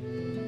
各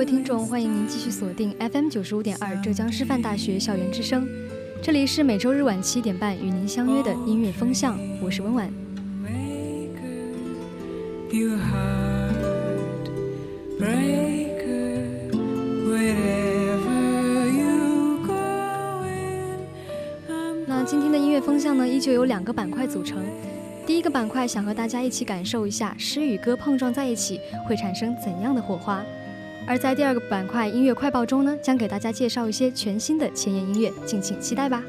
各位听众，欢迎您继续锁定 FM 九十五点二浙江师范大学校园之声，这里是每周日晚七点半与您相约的音乐风向，我是温婉。那今天的音乐风向呢，依旧有两个板块组成。第一个板块想和大家一起感受一下诗与歌碰撞在一起会产生怎样的火花。而在第二个板块音乐快报中呢，将给大家介绍一些全新的前沿音乐，敬请期待吧。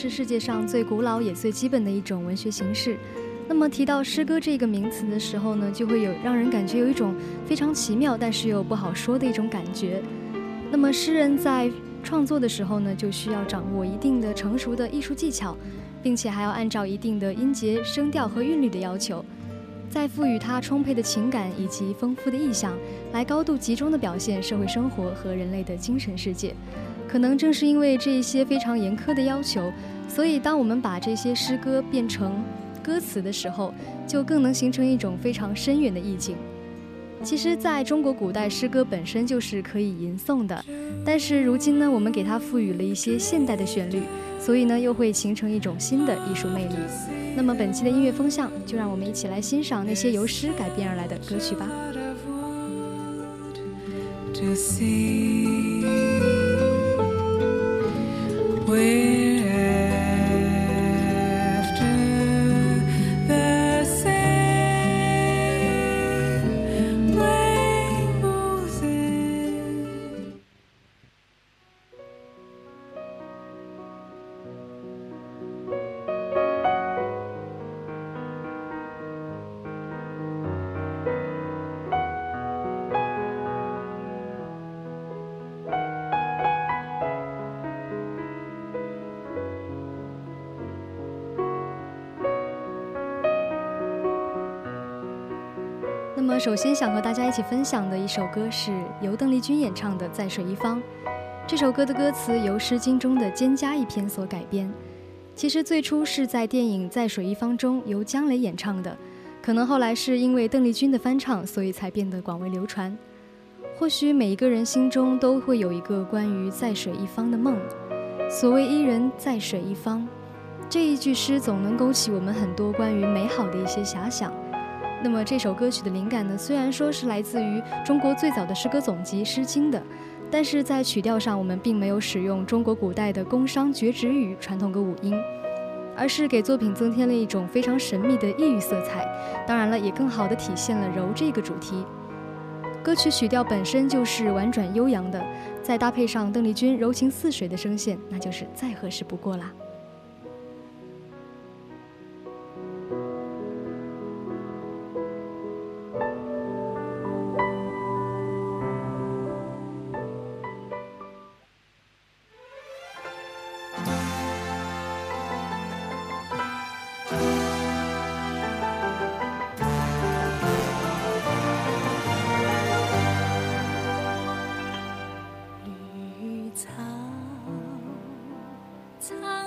是世界上最古老也最基本的一种文学形式。那么提到诗歌这个名词的时候呢，就会有让人感觉有一种非常奇妙，但是又不好说的一种感觉。那么诗人在创作的时候呢，就需要掌握一定的成熟的艺术技巧，并且还要按照一定的音节、声调和韵律的要求，再赋予它充沛的情感以及丰富的意象，来高度集中的表现社会生活和人类的精神世界。可能正是因为这一些非常严苛的要求，所以当我们把这些诗歌变成歌词的时候，就更能形成一种非常深远的意境。其实，在中国古代，诗歌本身就是可以吟诵的，但是如今呢，我们给它赋予了一些现代的旋律，所以呢，又会形成一种新的艺术魅力。那么，本期的音乐风向，就让我们一起来欣赏那些由诗改编而来的歌曲吧。Where 首先想和大家一起分享的一首歌是由邓丽君演唱的《在水一方》。这首歌的歌词由《诗经》中的《蒹葭》一篇所改编。其实最初是在电影《在水一方》中由姜磊演唱的，可能后来是因为邓丽君的翻唱，所以才变得广为流传。或许每一个人心中都会有一个关于在水一方的梦。所谓伊人在水一方，这一句诗总能勾起我们很多关于美好的一些遐想。那么这首歌曲的灵感呢，虽然说是来自于中国最早的诗歌总集《诗经》的，但是在曲调上我们并没有使用中国古代的宫商角徵羽传统歌舞音，而是给作品增添了一种非常神秘的异域色彩。当然了，也更好地体现了柔这个主题。歌曲曲调本身就是婉转悠扬的，再搭配上邓丽君柔情似水的声线，那就是再合适不过啦。time.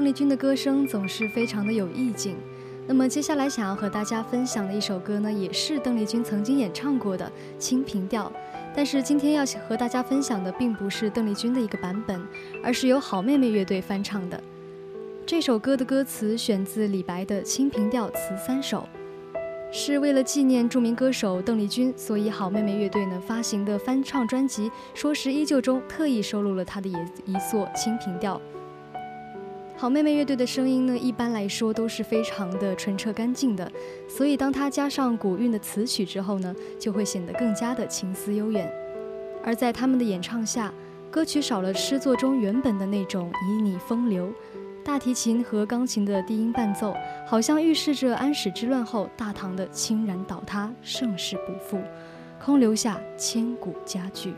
邓丽君的歌声总是非常的有意境。那么接下来想要和大家分享的一首歌呢，也是邓丽君曾经演唱过的《清平调》，但是今天要和大家分享的并不是邓丽君的一个版本，而是由好妹妹乐队翻唱的。这首歌的歌词选自李白的《清平调·词三首》，是为了纪念著名歌手邓丽君，所以好妹妹乐队呢发行的翻唱专辑《说时依旧》中特意收录了她的一一作《清平调》。好妹妹乐队的声音呢，一般来说都是非常的纯澈干净的，所以当它加上古韵的词曲之后呢，就会显得更加的情思悠远。而在他们的演唱下，歌曲少了诗作中原本的那种旖旎风流，大提琴和钢琴的低音伴奏，好像预示着安史之乱后大唐的倾然倒塌，盛世不复，空留下千古佳句。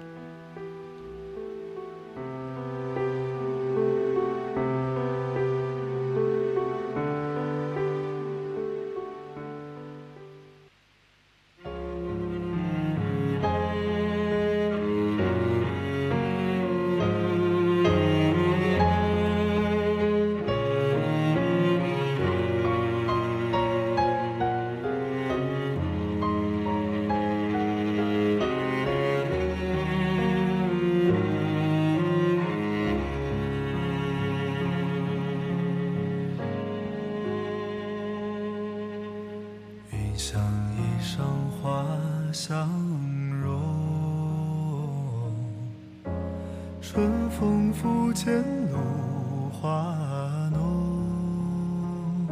春风拂槛露华浓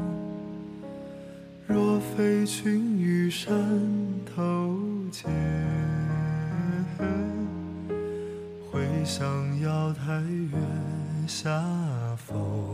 若非群玉山头见会向瑶台月下逢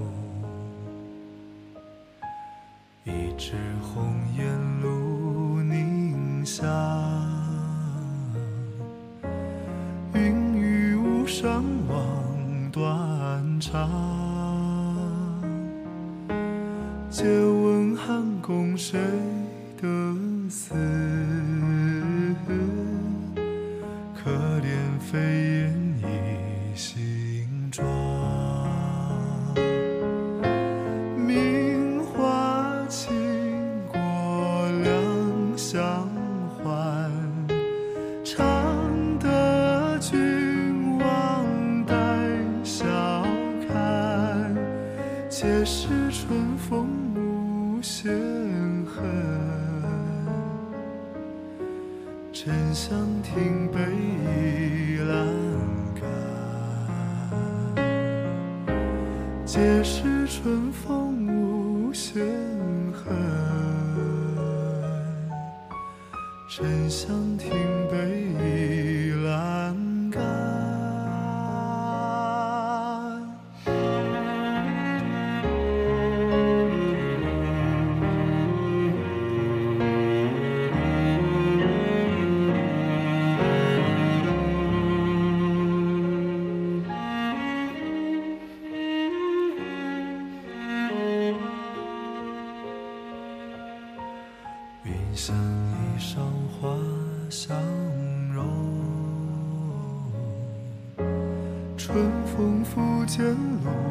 渐落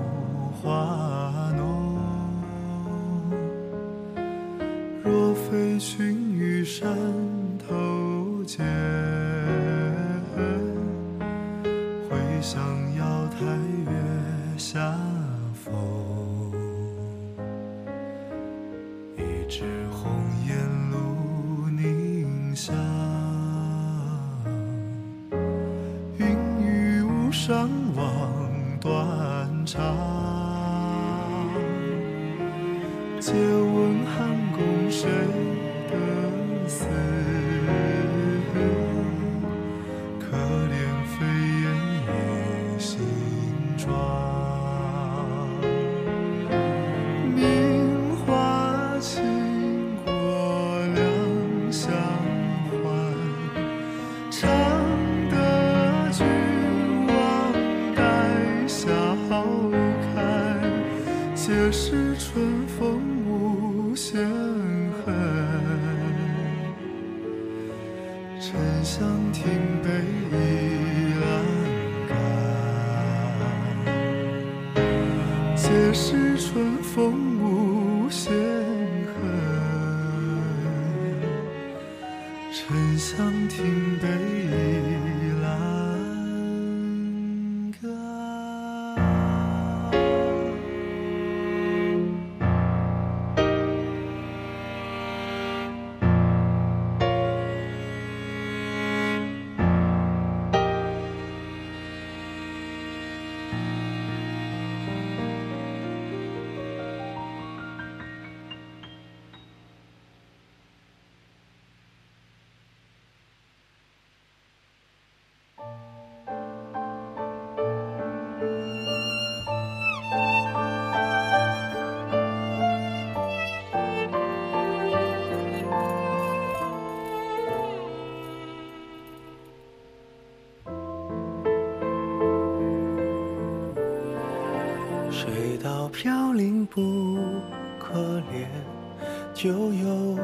旧游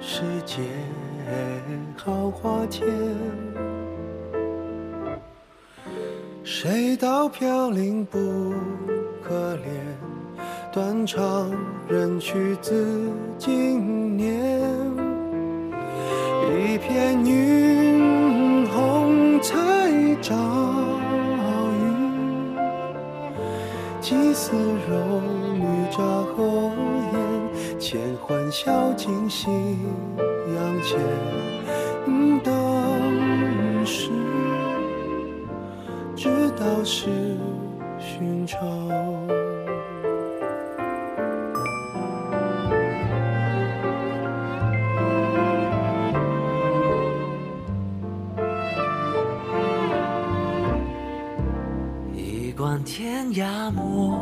世界好花钱谁道飘零不可怜断肠人去自笑尽夕阳前，当时，只道是寻常。一惯天涯陌。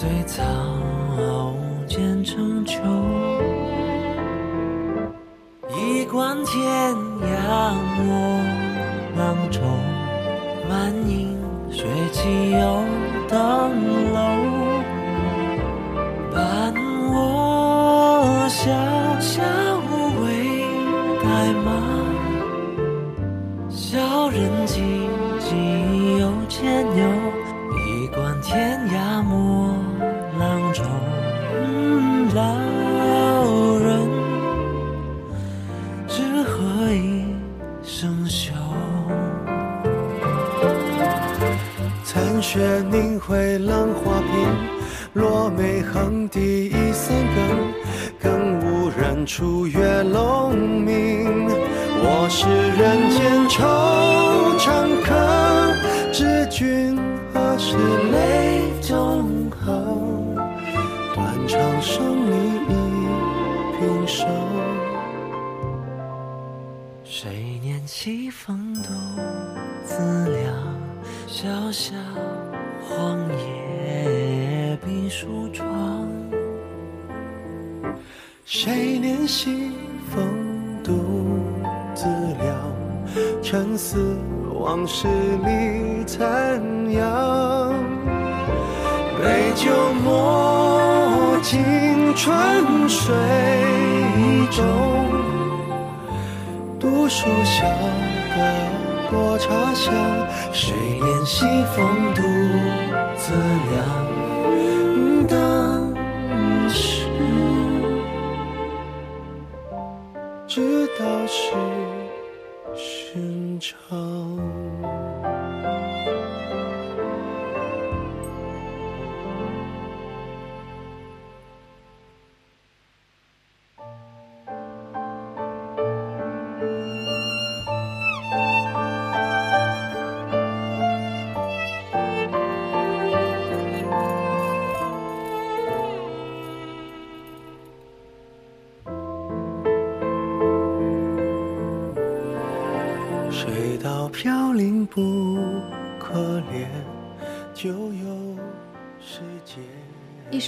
随草渐成秋。一贯天涯莫浪愁，满影雪骑又登楼。雪凝辉浪花屏，落梅横笛已三更，更无人处月龙鸣。我是人间惆怅客，知君何时泪纵横？断肠声里一平生。谁念西风独自凉？萧萧往事里残阳。杯酒莫尽春水中，读书笑得落茶香。谁怜西风独自凉？当时知道是长。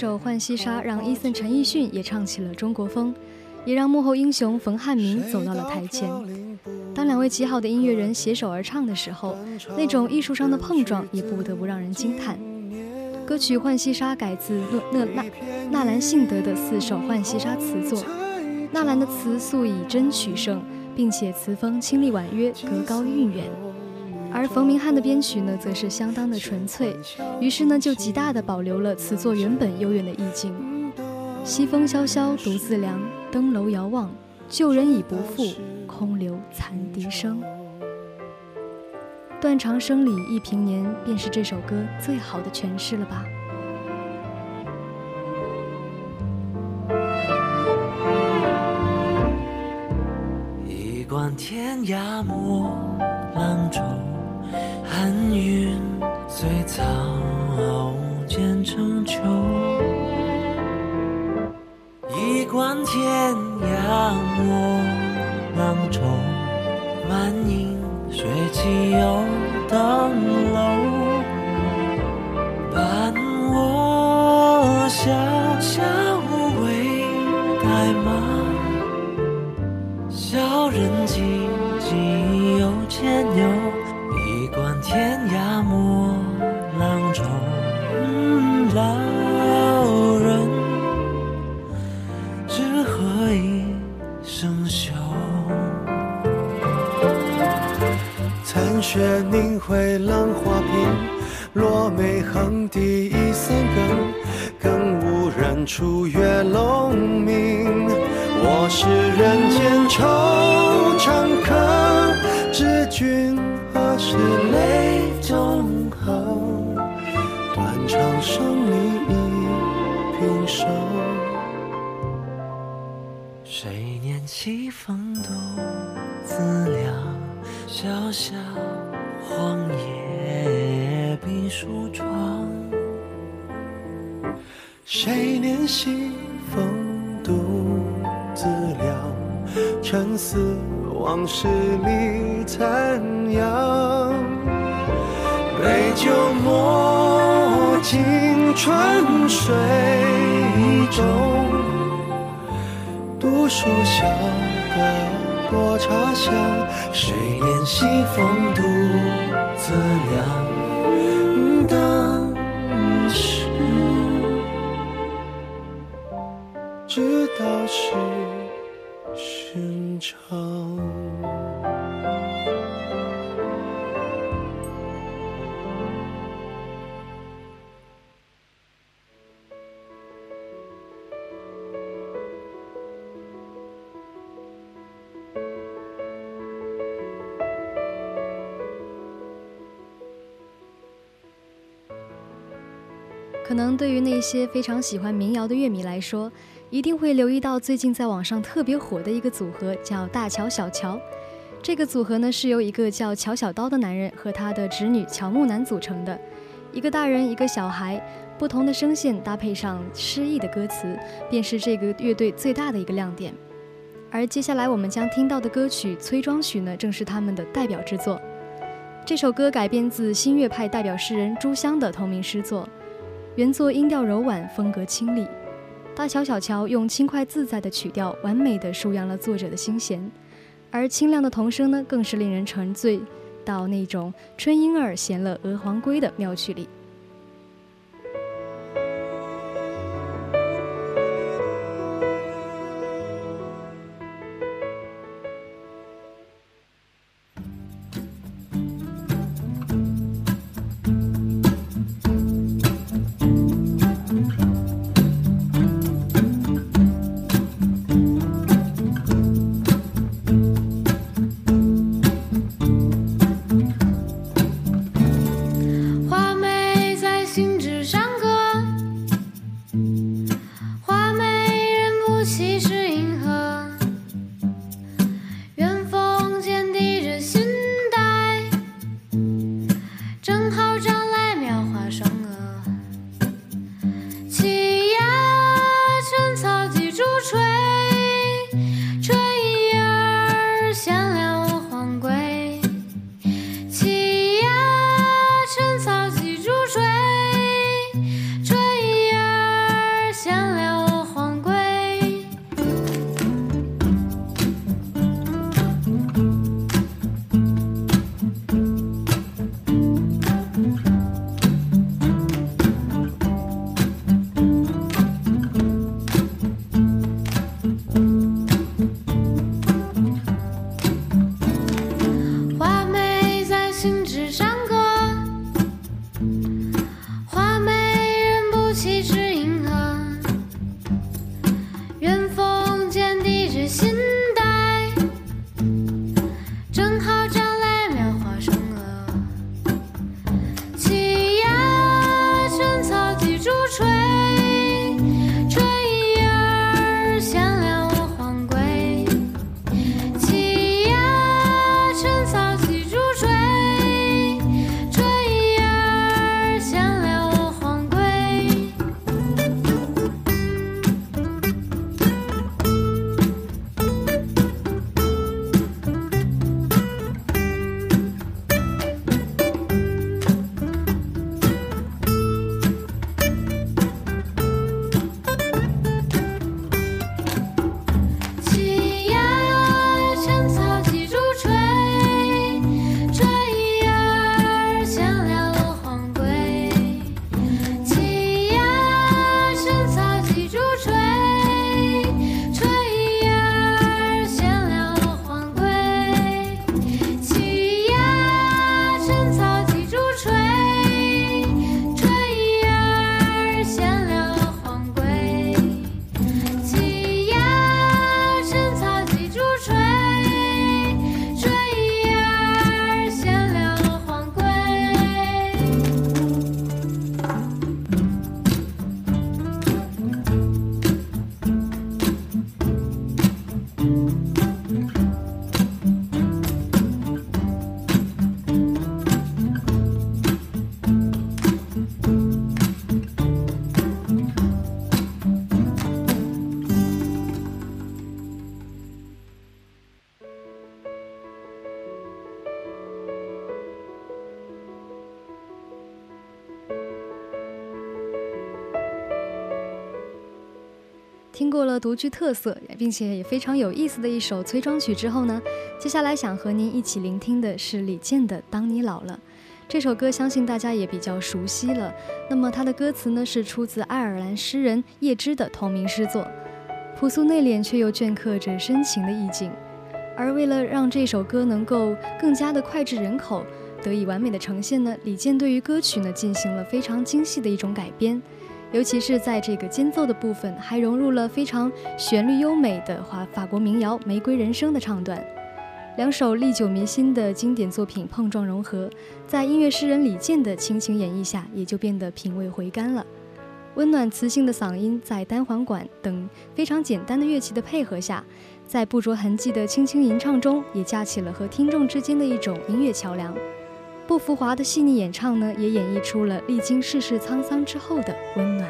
首《浣溪沙》让伊森陈奕迅也唱起了中国风，也让幕后英雄冯汉明走到了台前。当两位极好的音乐人携手而唱的时候，那种艺术上的碰撞也不得不让人惊叹。歌曲《浣溪沙》改自纳纳纳兰性德的四首《浣溪沙》词作，纳兰的词素以真取胜，并且词风清丽婉约，格高韵远。而冯明翰的编曲呢，则是相当的纯粹，于是呢，就极大的保留了词作原本悠远的意境。西风萧萧独自凉，登楼遥望，旧人已不复，空留残笛声。断肠声里忆平年，便是这首歌最好的诠释了吧。一贯天涯莫浪愁，寒云随草渐成秋。一冠天涯陌可能对于那些非常喜欢民谣的乐迷来说，一定会留意到最近在网上特别火的一个组合，叫大乔小乔。这个组合呢是由一个叫乔小刀的男人和他的侄女乔木楠组成的，一个大人一个小孩，不同的声线搭配上诗意的歌词，便是这个乐队最大的一个亮点。而接下来我们将听到的歌曲《崔庄曲》呢，正是他们的代表之作。这首歌改编自新月派代表诗人朱湘的同名诗作。原作音调柔婉，风格清丽。大乔小乔用轻快自在的曲调，完美的舒扬了作者的心弦，而清亮的童声呢，更是令人沉醉到那种春莺儿衔了鹅黄归的妙趣里。独具特色并且也非常有意思的一首催妆曲之后呢，接下来想和您一起聆听的是李健的《当你老了》。这首歌相信大家也比较熟悉了。那么它的歌词呢是出自爱尔兰诗人叶芝的同名诗作，朴素内敛却又镌刻着深情的意境。而为了让这首歌能够更加的脍炙人口，得以完美的呈现呢，李健对于歌曲呢进行了非常精细的一种改编。尤其是在这个间奏的部分，还融入了非常旋律优美的华法国民谣《玫瑰人生》的唱段，两首历久弥新的经典作品碰撞融合，在音乐诗人李健的倾情演绎下，也就变得品味回甘了。温暖磁性的嗓音，在单簧管等非常简单的乐器的配合下，在不着痕迹的轻轻吟唱中，也架起了和听众之间的一种音乐桥梁。不浮华的细腻演唱呢，也演绎出了历经世事沧桑之后的温暖。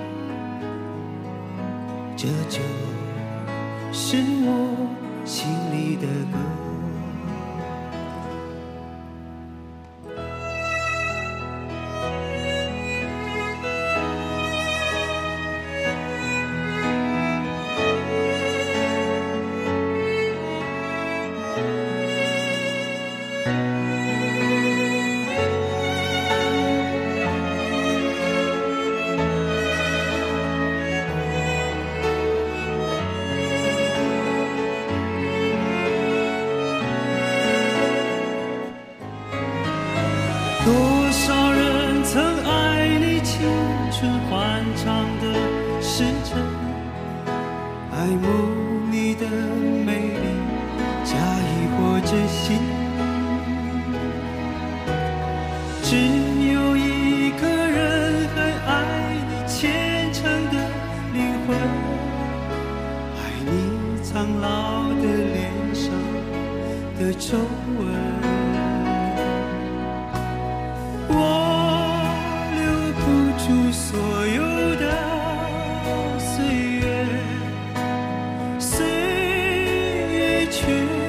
这就是我心里的歌。去。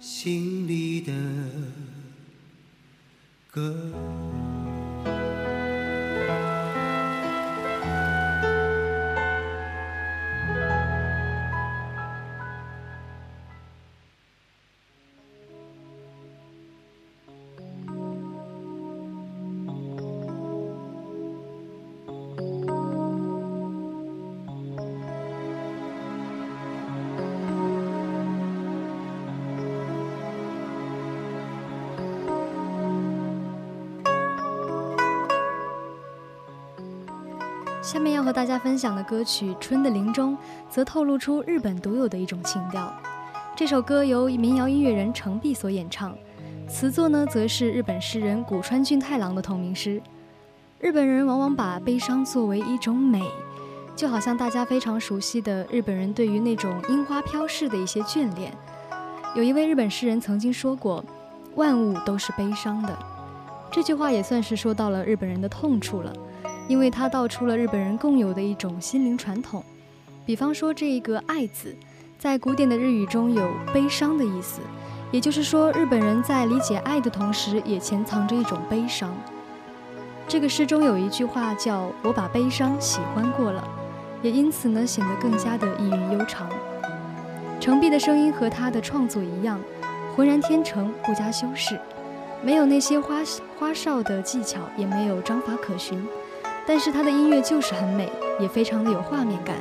心里的歌。和大家分享的歌曲《春的林中》，则透露出日本独有的一种情调。这首歌由民谣音乐人程璧所演唱，词作呢则是日本诗人古川俊太郎的同名诗。日本人往往把悲伤作为一种美，就好像大家非常熟悉的日本人对于那种樱花飘逝的一些眷恋。有一位日本诗人曾经说过：“万物都是悲伤的。”这句话也算是说到了日本人的痛处了。因为它道出了日本人共有的一种心灵传统，比方说这一个“爱”字，在古典的日语中有悲伤的意思，也就是说，日本人在理解爱的同时，也潜藏着一种悲伤。这个诗中有一句话叫“我把悲伤喜欢过了”，也因此呢显得更加的意韵悠长。程璧的声音和他的创作一样，浑然天成，不加修饰，没有那些花花哨的技巧，也没有章法可循。但是他的音乐就是很美，也非常的有画面感，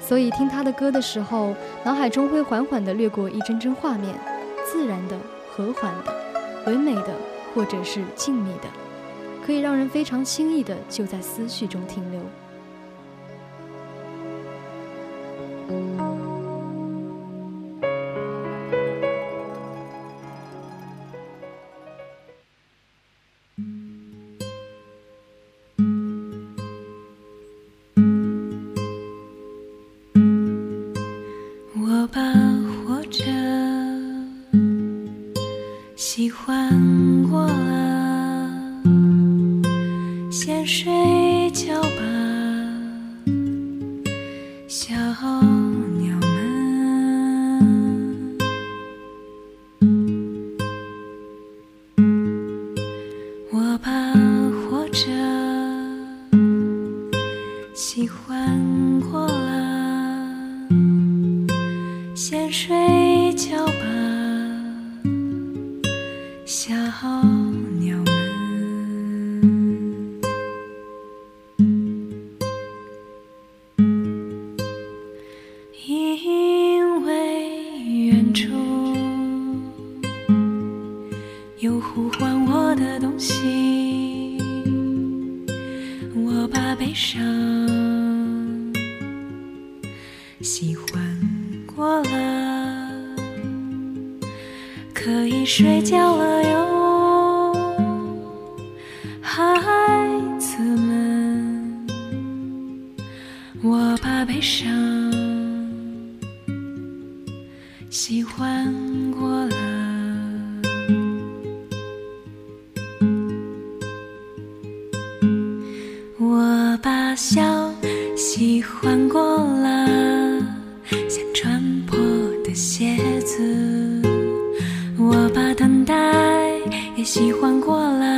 所以听他的歌的时候，脑海中会缓缓地掠过一帧帧画面，自然的、和缓的、唯美的，或者是静谧的，可以让人非常轻易的就在思绪中停留。把笑喜欢过了，像穿破的鞋子。我把等待也喜欢过了，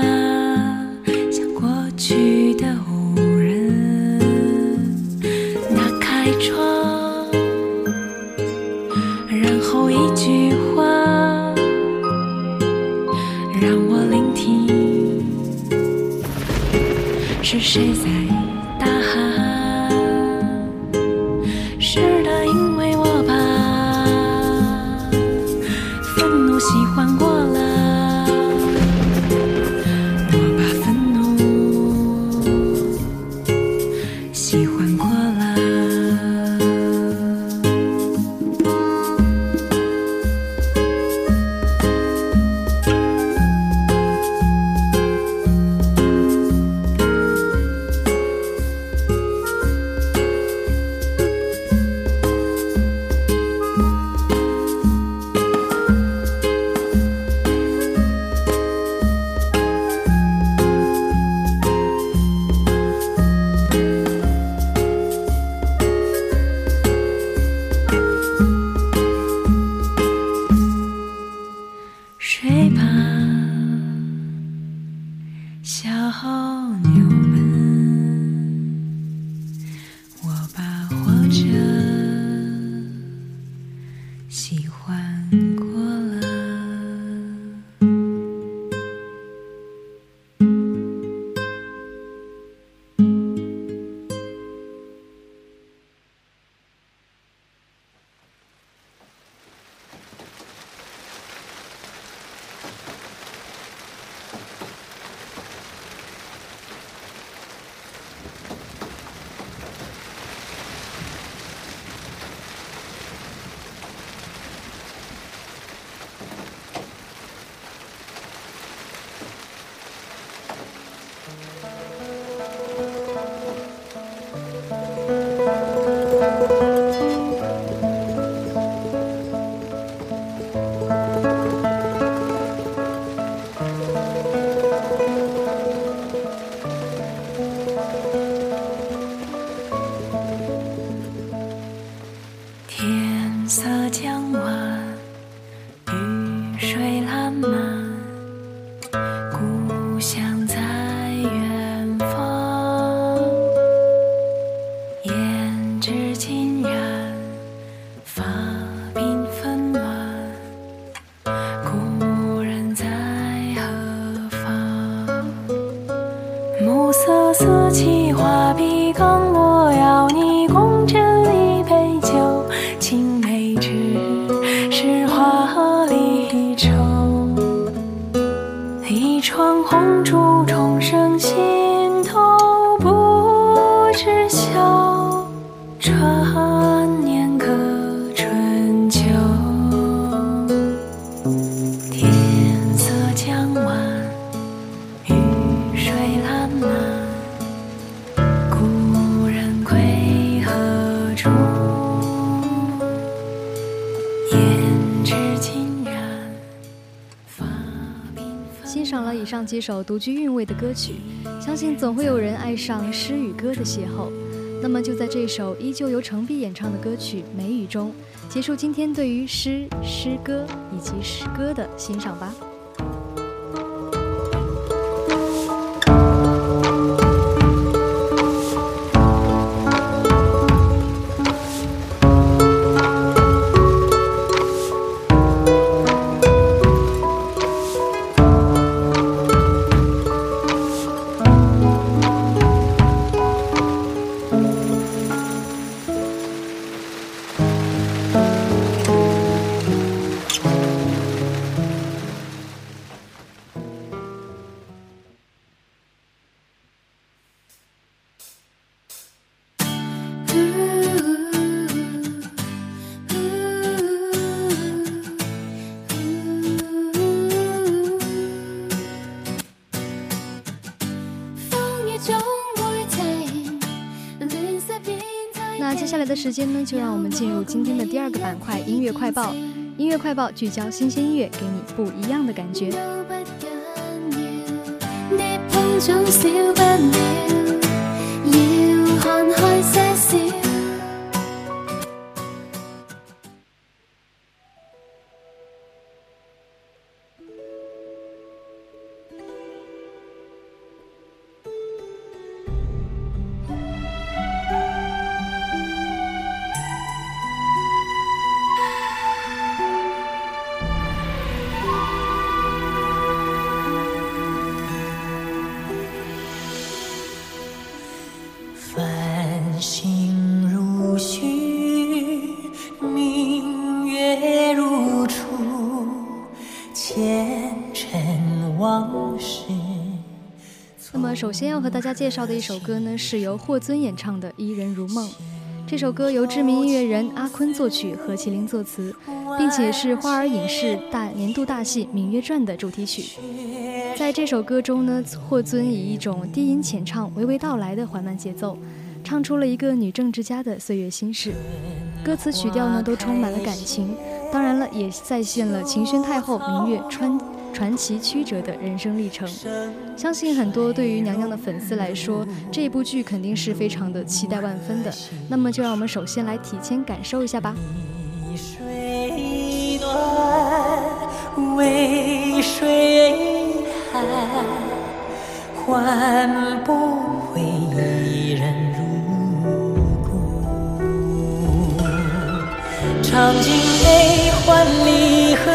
上了以上几首独具韵味的歌曲，相信总会有人爱上诗与歌的邂逅。那么就在这首依旧由程璧演唱的歌曲《梅雨》中，结束今天对于诗、诗歌以及诗歌的欣赏吧。时间呢，就让我们进入今天的第二个板块——音乐快报。音乐快报聚焦新鲜音乐，给你不一样的感觉。首先要和大家介绍的一首歌呢，是由霍尊演唱的《伊人如梦》。这首歌由知名音乐人阿坤作曲，何麒麟作词，并且是花儿影视大年度大戏《芈月传》的主题曲。在这首歌中呢，霍尊以一种低吟浅唱、娓娓道来的缓慢节奏，唱出了一个女政治家的岁月心事。歌词曲调呢，都充满了感情，当然了，也再现了秦宣太后芈月穿。传奇曲折的人生历程，相信很多对于娘娘的粉丝来说，这部剧肯定是非常的期待万分的。那么，就让我们首先来提前感受一下吧。水短，为水寒，换不回伊人如故。尝尽悲欢离合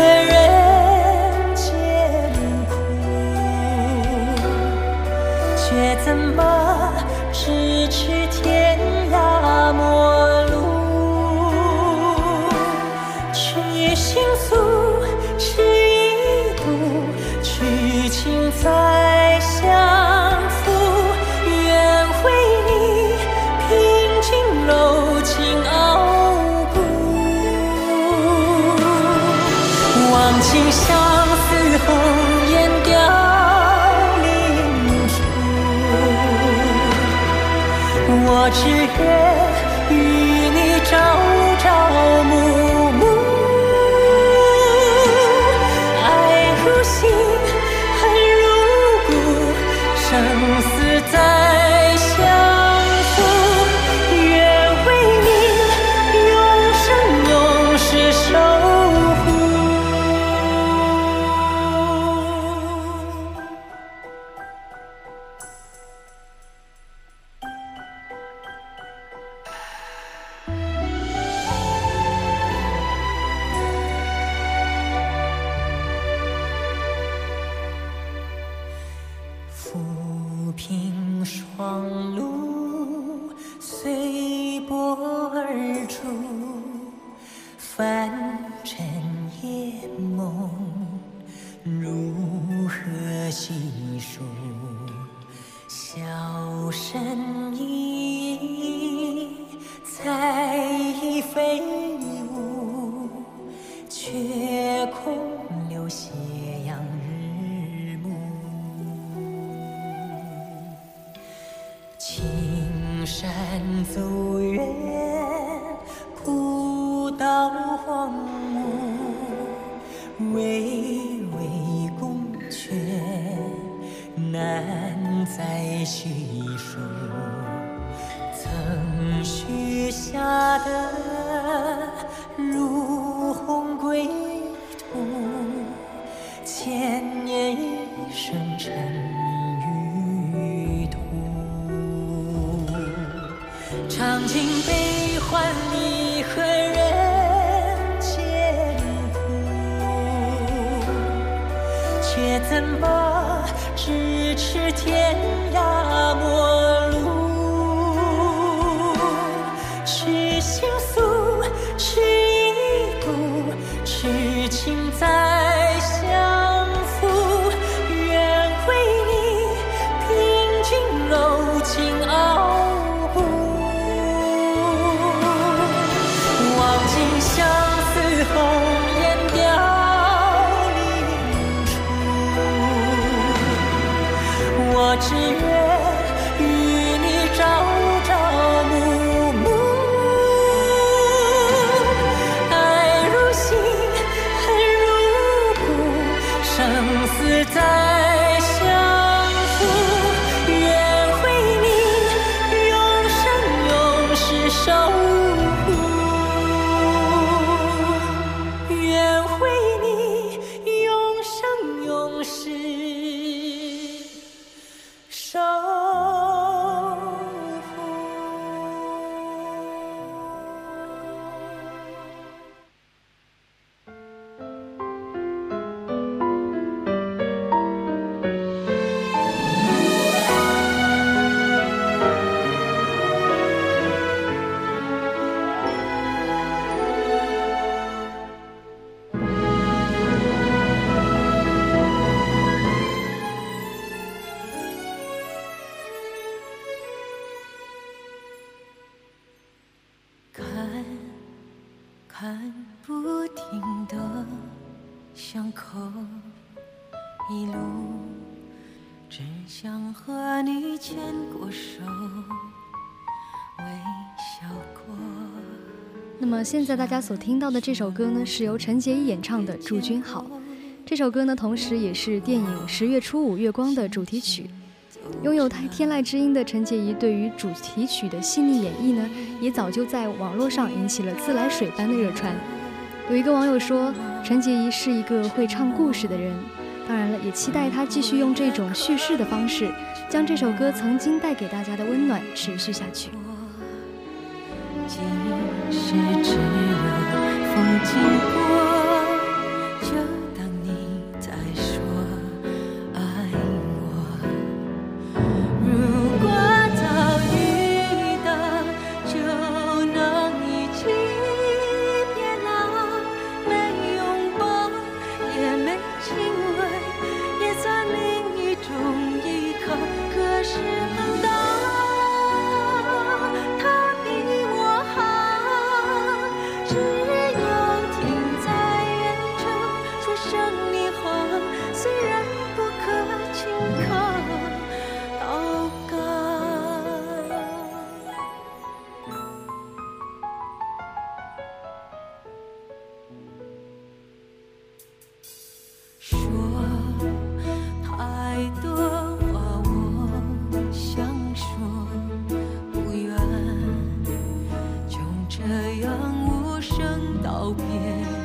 我只尝尽悲欢离合人间苦，却怎么咫尺天涯陌路？痴心诉，痴一度，痴情在看不停的巷口，一路只想和你牵过手，微笑过。那么现在大家所听到的这首歌呢，是由陈洁仪演唱的《祝君好》。这首歌呢，同时也是电影《十月初五月光》的主题曲。拥有太天籁之音的陈洁仪，对于主题曲的细腻演绎呢，也早就在网络上引起了自来水般的热传。有一个网友说，陈洁仪是一个会唱故事的人。当然了，也期待她继续用这种叙事的方式，将这首歌曾经带给大家的温暖持续下去。今世只有告别。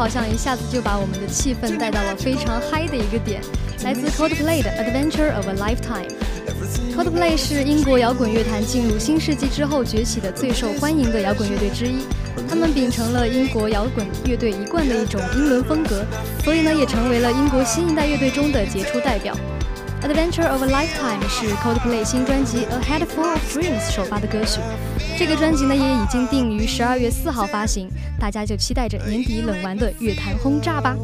好像一下子就把我们的气氛带到了非常嗨的一个点，来自 Coldplay 的 Adventure of a Lifetime。Coldplay 是英国摇滚乐坛进入新世纪之后崛起的最受欢迎的摇滚乐队之一。他们秉承了英国摇滚乐队一贯的一种英伦风格，所以呢，也成为了英国新一代乐队中的杰出代表。Adventure of a Lifetime 是 Coldplay 新专辑 A Head Full of Dreams 首发的歌曲。这个专辑呢，也已经定于十二月四号发行，大家就期待着年底冷完的乐坛轰炸吧。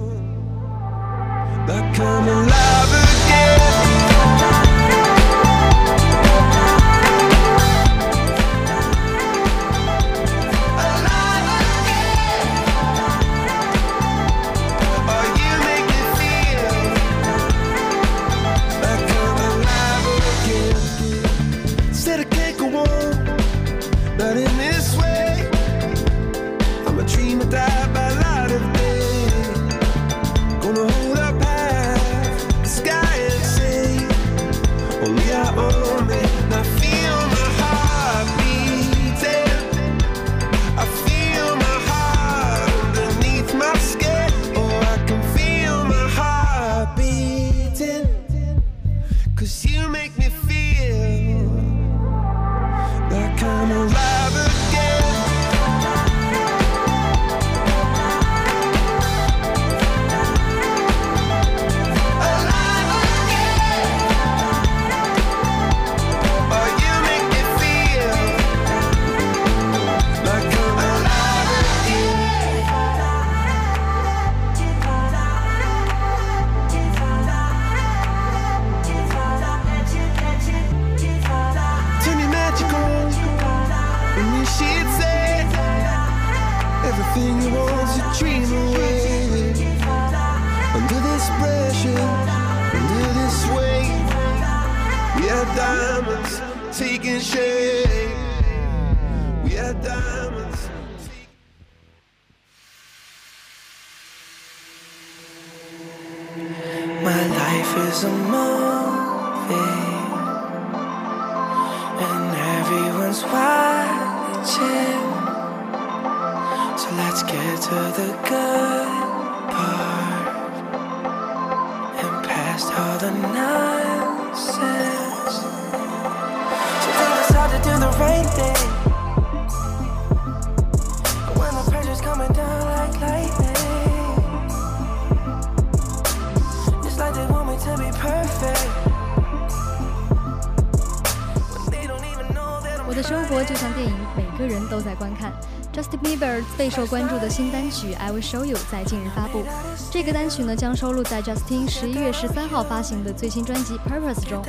我的生活就像电影，每个人都在观看。Justin Bieber 备受关注的新单曲《I Will Show You》在近日发布。这个单曲呢将收录在 Justin 十一月十三号发行的最新专辑《Purpose》中。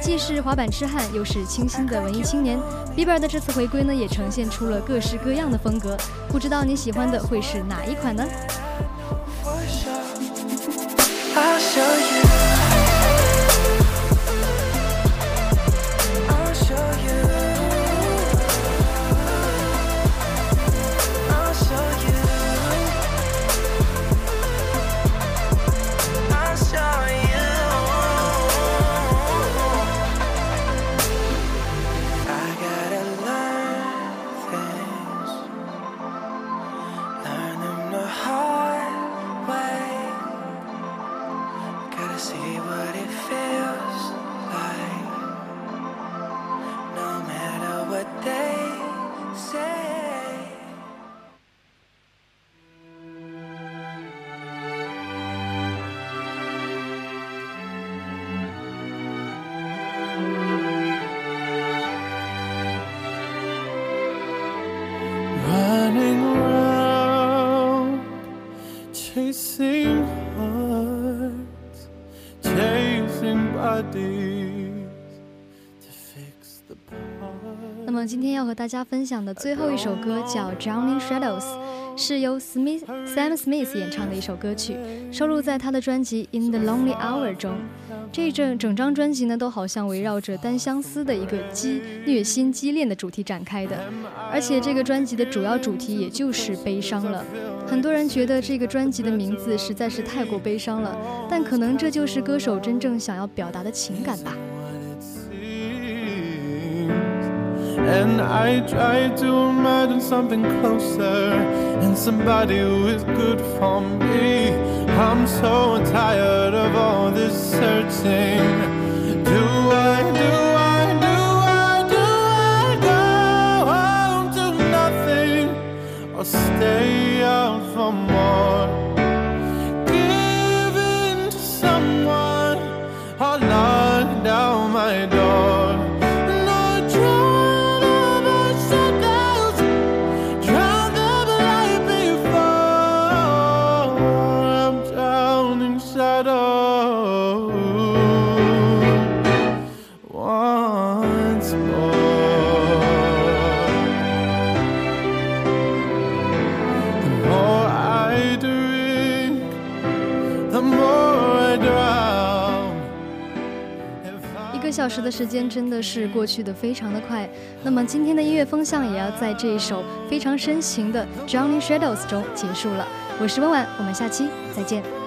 既是滑板痴汉，又是清新的文艺青年，Bieber 的这次回归呢也呈现出了各式各样的风格。不知道你喜欢的会是哪一款呢？和大家分享的最后一首歌叫《Drowning Shadows》，是由 Smith Sam Smith 演唱的一首歌曲，收录在他的专辑《In the Lonely Hour》中。这一整整张专辑呢，都好像围绕着单相思的一个激虐心激恋的主题展开的，而且这个专辑的主要主题也就是悲伤了。很多人觉得这个专辑的名字实在是太过悲伤了，但可能这就是歌手真正想要表达的情感吧。And I try to imagine something closer and somebody who is good for me. I'm so tired of all this searching. Do I, do I, do I, do I go home to nothing or stay 时的时间真的是过去的非常的快，那么今天的音乐风向也要在这一首非常深情的《Johnny Shadows》中结束了。我是温婉，我们下期再见。